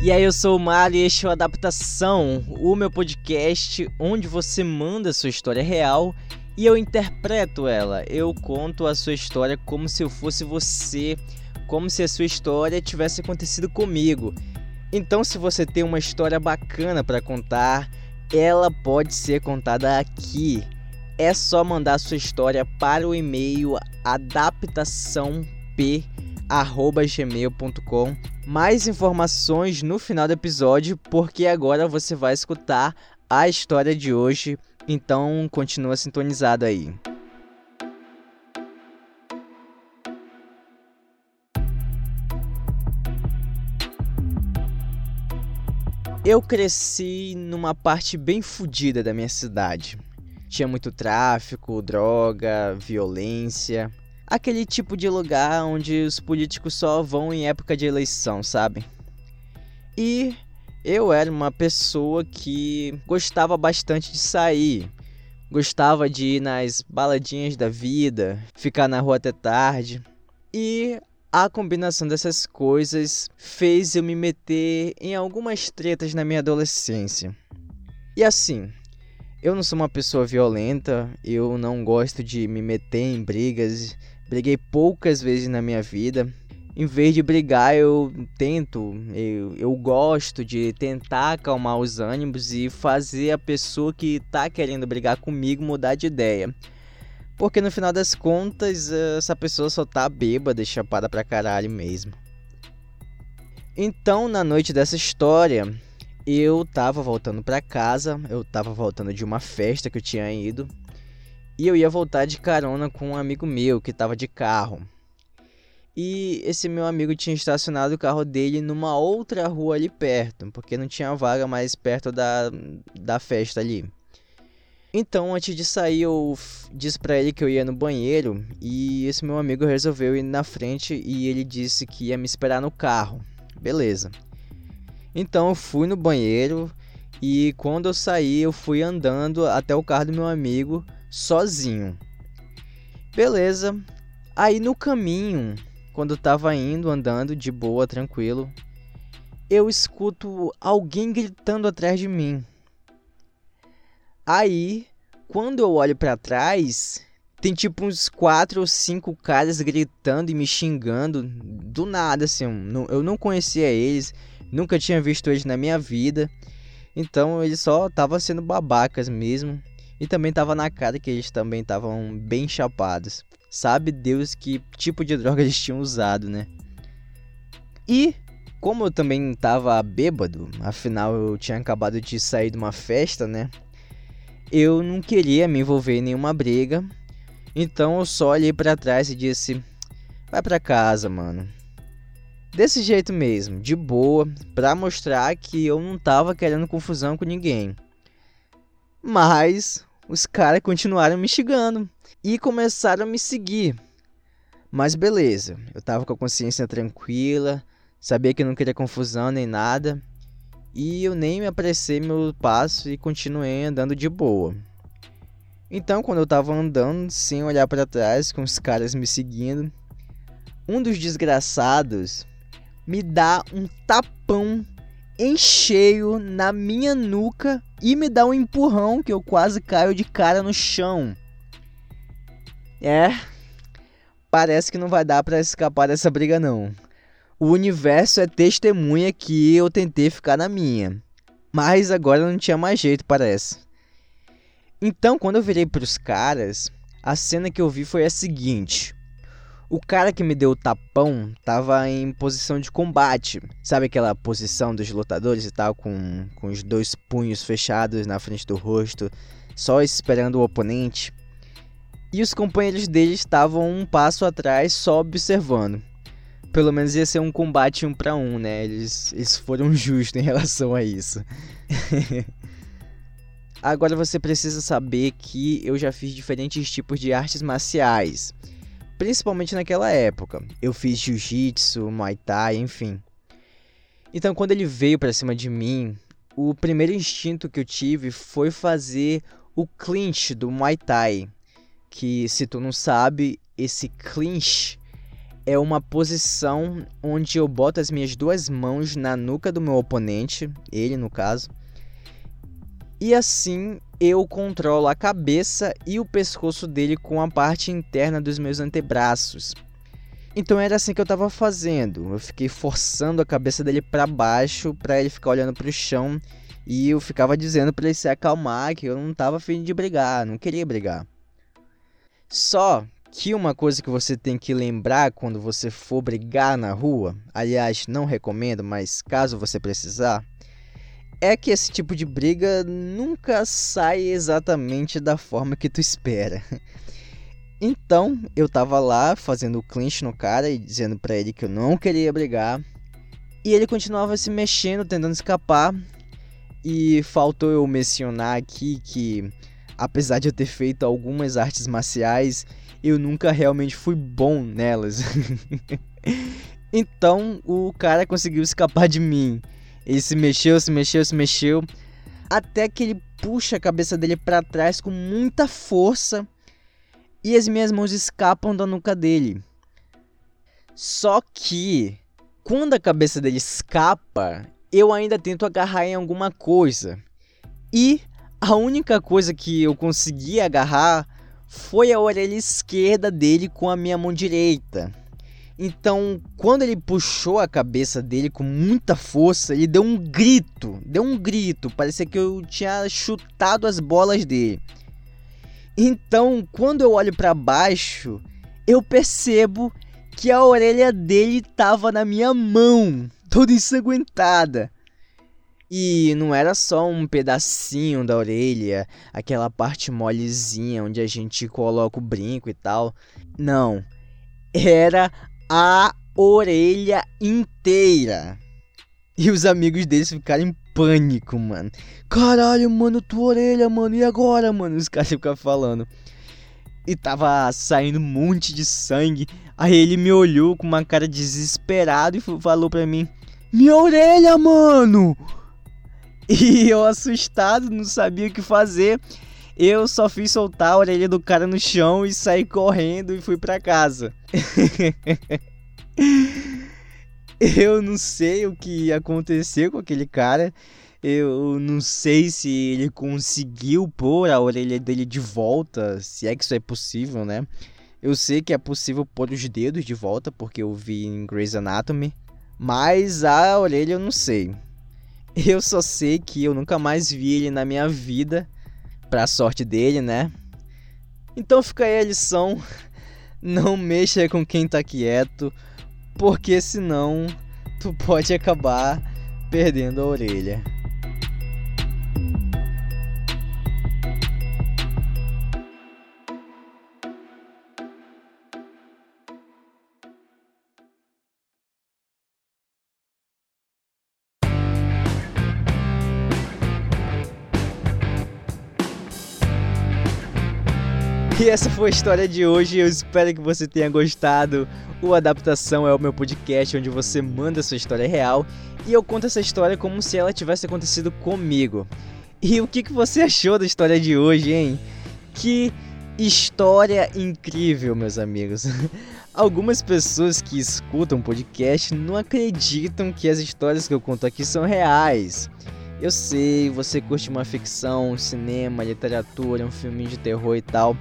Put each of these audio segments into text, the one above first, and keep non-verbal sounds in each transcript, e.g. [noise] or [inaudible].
E aí, eu sou o Mário e este é o Adaptação, o meu podcast onde você manda sua história real e eu interpreto ela. Eu conto a sua história como se eu fosse você, como se a sua história tivesse acontecido comigo. Então, se você tem uma história bacana para contar, ela pode ser contada aqui. É só mandar sua história para o e-mail adaptaçãop@gmail.com. Mais informações no final do episódio, porque agora você vai escutar a história de hoje. Então, continua sintonizado aí. Eu cresci numa parte bem fodida da minha cidade. Tinha muito tráfico, droga, violência. Aquele tipo de lugar onde os políticos só vão em época de eleição, sabe? E eu era uma pessoa que gostava bastante de sair. Gostava de ir nas baladinhas da vida, ficar na rua até tarde. E a combinação dessas coisas fez eu me meter em algumas tretas na minha adolescência. E assim, eu não sou uma pessoa violenta, eu não gosto de me meter em brigas, briguei poucas vezes na minha vida. Em vez de brigar, eu tento, eu, eu gosto de tentar acalmar os ânimos e fazer a pessoa que tá querendo brigar comigo mudar de ideia. Porque no final das contas, essa pessoa só tá bêbada e chapada pra caralho mesmo. Então, na noite dessa história, eu tava voltando para casa, eu tava voltando de uma festa que eu tinha ido, e eu ia voltar de carona com um amigo meu que tava de carro. E esse meu amigo tinha estacionado o carro dele numa outra rua ali perto, porque não tinha vaga mais perto da, da festa ali. Então, antes de sair, eu disse para ele que eu ia no banheiro e esse meu amigo resolveu ir na frente e ele disse que ia me esperar no carro. Beleza. Então, eu fui no banheiro e quando eu saí, eu fui andando até o carro do meu amigo sozinho. Beleza. Aí no caminho, quando tava indo andando de boa, tranquilo, eu escuto alguém gritando atrás de mim. Aí, quando eu olho para trás, tem tipo uns quatro ou cinco caras gritando e me xingando do nada, assim. Eu não conhecia eles, nunca tinha visto eles na minha vida. Então eles só estavam sendo babacas mesmo. E também tava na cara que eles também estavam bem chapados. Sabe Deus que tipo de droga [laughs] eles tinham usado, né? E como eu também tava bêbado, afinal eu tinha acabado de sair de uma festa, né? eu não queria me envolver em nenhuma briga. Então eu só olhei para trás e disse: "Vai para casa, mano". Desse jeito mesmo, de boa, para mostrar que eu não tava querendo confusão com ninguém. Mas os caras continuaram me xingando e começaram a me seguir. Mas beleza, eu tava com a consciência tranquila, sabia que não queria confusão nem nada. E eu nem me apressei meu passo e continuei andando de boa. Então, quando eu tava andando sem olhar para trás, com os caras me seguindo, um dos desgraçados me dá um tapão em cheio na minha nuca e me dá um empurrão que eu quase caio de cara no chão. É, parece que não vai dar para escapar dessa briga não. O universo é testemunha que eu tentei ficar na minha. Mas agora não tinha mais jeito, parece. Então, quando eu virei para os caras, a cena que eu vi foi a seguinte: o cara que me deu o tapão tava em posição de combate. Sabe aquela posição dos lutadores e tal, com, com os dois punhos fechados na frente do rosto, só esperando o oponente? E os companheiros dele estavam um passo atrás, só observando pelo menos ia ser um combate um para um, né? Eles, eles foram [laughs] justos em relação a isso. [laughs] Agora você precisa saber que eu já fiz diferentes tipos de artes marciais, principalmente naquela época. Eu fiz jiu-jitsu, muay thai, enfim. Então, quando ele veio para cima de mim, o primeiro instinto que eu tive foi fazer o clinch do muay thai, que se tu não sabe, esse clinch é uma posição onde eu boto as minhas duas mãos na nuca do meu oponente, ele no caso, e assim eu controlo a cabeça e o pescoço dele com a parte interna dos meus antebraços. Então era assim que eu estava fazendo. Eu fiquei forçando a cabeça dele para baixo para ele ficar olhando para o chão e eu ficava dizendo para ele se acalmar que eu não estava afim de brigar, não queria brigar. Só que uma coisa que você tem que lembrar quando você for brigar na rua, aliás, não recomendo, mas caso você precisar, é que esse tipo de briga nunca sai exatamente da forma que tu espera. Então, eu tava lá fazendo o clinch no cara e dizendo para ele que eu não queria brigar, e ele continuava se mexendo, tentando escapar. E faltou eu mencionar aqui que apesar de eu ter feito algumas artes marciais, eu nunca realmente fui bom nelas. [laughs] então, o cara conseguiu escapar de mim. Ele se mexeu, se mexeu, se mexeu, até que ele puxa a cabeça dele para trás com muita força e as minhas mãos escapam da nuca dele. Só que quando a cabeça dele escapa, eu ainda tento agarrar em alguma coisa. E a única coisa que eu consegui agarrar foi a orelha esquerda dele com a minha mão direita. Então, quando ele puxou a cabeça dele com muita força, ele deu um grito, deu um grito, parecia que eu tinha chutado as bolas dele. Então, quando eu olho para baixo, eu percebo que a orelha dele estava na minha mão, [laughs] toda ensanguentada. E não era só um pedacinho da orelha, aquela parte molezinha onde a gente coloca o brinco e tal. Não. Era a orelha inteira. E os amigos deles ficaram em pânico, mano. Caralho, mano, tua orelha, mano. E agora, mano? Os caras ficam falando. E tava saindo um monte de sangue. Aí ele me olhou com uma cara desesperada e falou pra mim: Minha orelha, mano! E eu assustado, não sabia o que fazer. Eu só fiz soltar a orelha do cara no chão e saí correndo e fui para casa. [laughs] eu não sei o que aconteceu com aquele cara. Eu não sei se ele conseguiu pôr a orelha dele de volta, se é que isso é possível, né? Eu sei que é possível pôr os dedos de volta, porque eu vi em Grey's Anatomy. Mas a orelha eu não sei. Eu só sei que eu nunca mais vi ele na minha vida pra sorte dele, né? Então fica aí a lição: [laughs] não mexa com quem tá quieto, porque senão tu pode acabar perdendo a orelha. E essa foi a história de hoje. Eu espero que você tenha gostado. O Adaptação é o meu podcast onde você manda sua história real e eu conto essa história como se ela tivesse acontecido comigo. E o que, que você achou da história de hoje, hein? Que história incrível, meus amigos. [laughs] Algumas pessoas que escutam podcast não acreditam que as histórias que eu conto aqui são reais. Eu sei, você curte uma ficção, um cinema, literatura, um filme de terror e tal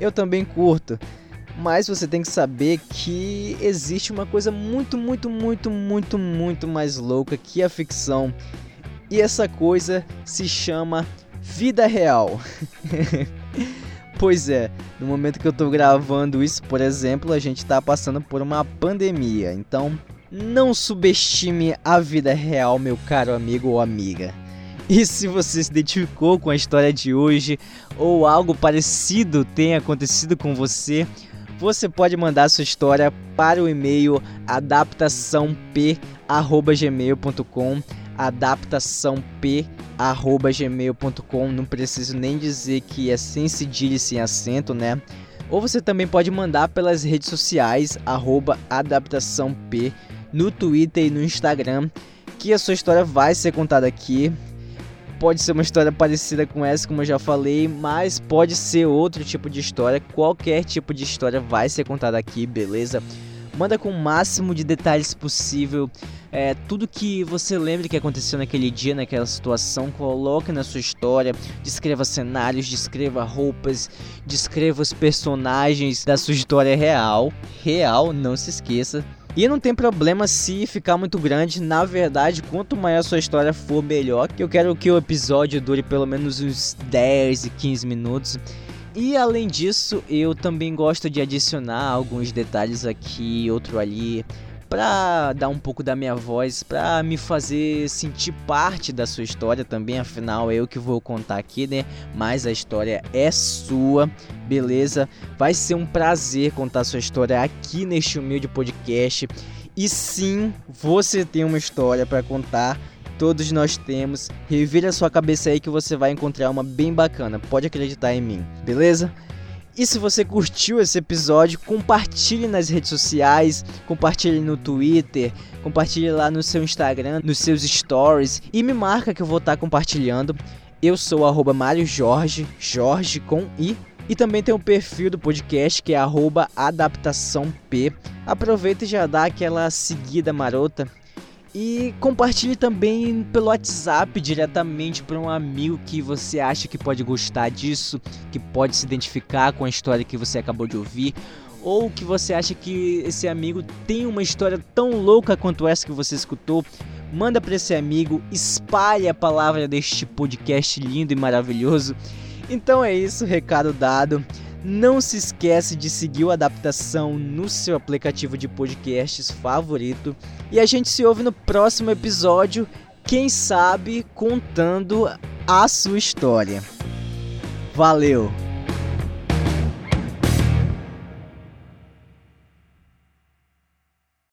eu também curto. Mas você tem que saber que existe uma coisa muito, muito, muito, muito, muito mais louca que a ficção. E essa coisa se chama vida real. [laughs] pois é, no momento que eu tô gravando isso, por exemplo, a gente tá passando por uma pandemia. Então, não subestime a vida real, meu caro amigo ou amiga. [laughs] E se você se identificou com a história de hoje ou algo parecido tenha acontecido com você, você pode mandar sua história para o e-mail adaptaçãop@gmail.com adaptaçãop@gmail.com não preciso nem dizer que é sem cedilha e sem acento, né? Ou você também pode mandar pelas redes sociais adaptaçãop no Twitter e no Instagram, que a sua história vai ser contada aqui Pode ser uma história parecida com essa, como eu já falei, mas pode ser outro tipo de história. Qualquer tipo de história vai ser contada aqui, beleza? Manda com o máximo de detalhes possível. É, tudo que você lembra que aconteceu naquele dia, naquela situação, coloque na sua história. Descreva cenários, descreva roupas, descreva os personagens da sua história real. Real, não se esqueça. E não tem problema se ficar muito grande, na verdade, quanto maior a sua história for, melhor. Eu quero que o episódio dure pelo menos uns 10 e 15 minutos. E além disso, eu também gosto de adicionar alguns detalhes aqui, outro ali, para dar um pouco da minha voz, para me fazer sentir parte da sua história também, afinal é eu que vou contar aqui, né? Mas a história é sua, beleza? Vai ser um prazer contar sua história aqui neste humilde podcast. E sim, você tem uma história para contar Todos nós temos. Revira sua cabeça aí que você vai encontrar uma bem bacana. Pode acreditar em mim, beleza? E se você curtiu esse episódio, compartilhe nas redes sociais, compartilhe no Twitter, compartilhe lá no seu Instagram, nos seus stories e me marca que eu vou estar compartilhando. Eu sou arroba Mário Jorge, Jorge com I. E também tem o perfil do podcast que é arroba adaptação P. Aproveita e já dá aquela seguida marota e compartilhe também pelo WhatsApp diretamente para um amigo que você acha que pode gostar disso, que pode se identificar com a história que você acabou de ouvir, ou que você acha que esse amigo tem uma história tão louca quanto essa que você escutou. Manda para esse amigo, espalhe a palavra deste podcast lindo e maravilhoso. Então é isso, recado dado. Não se esquece de seguir o Adaptação no seu aplicativo de podcasts favorito. E a gente se ouve no próximo episódio, quem sabe contando a sua história. Valeu!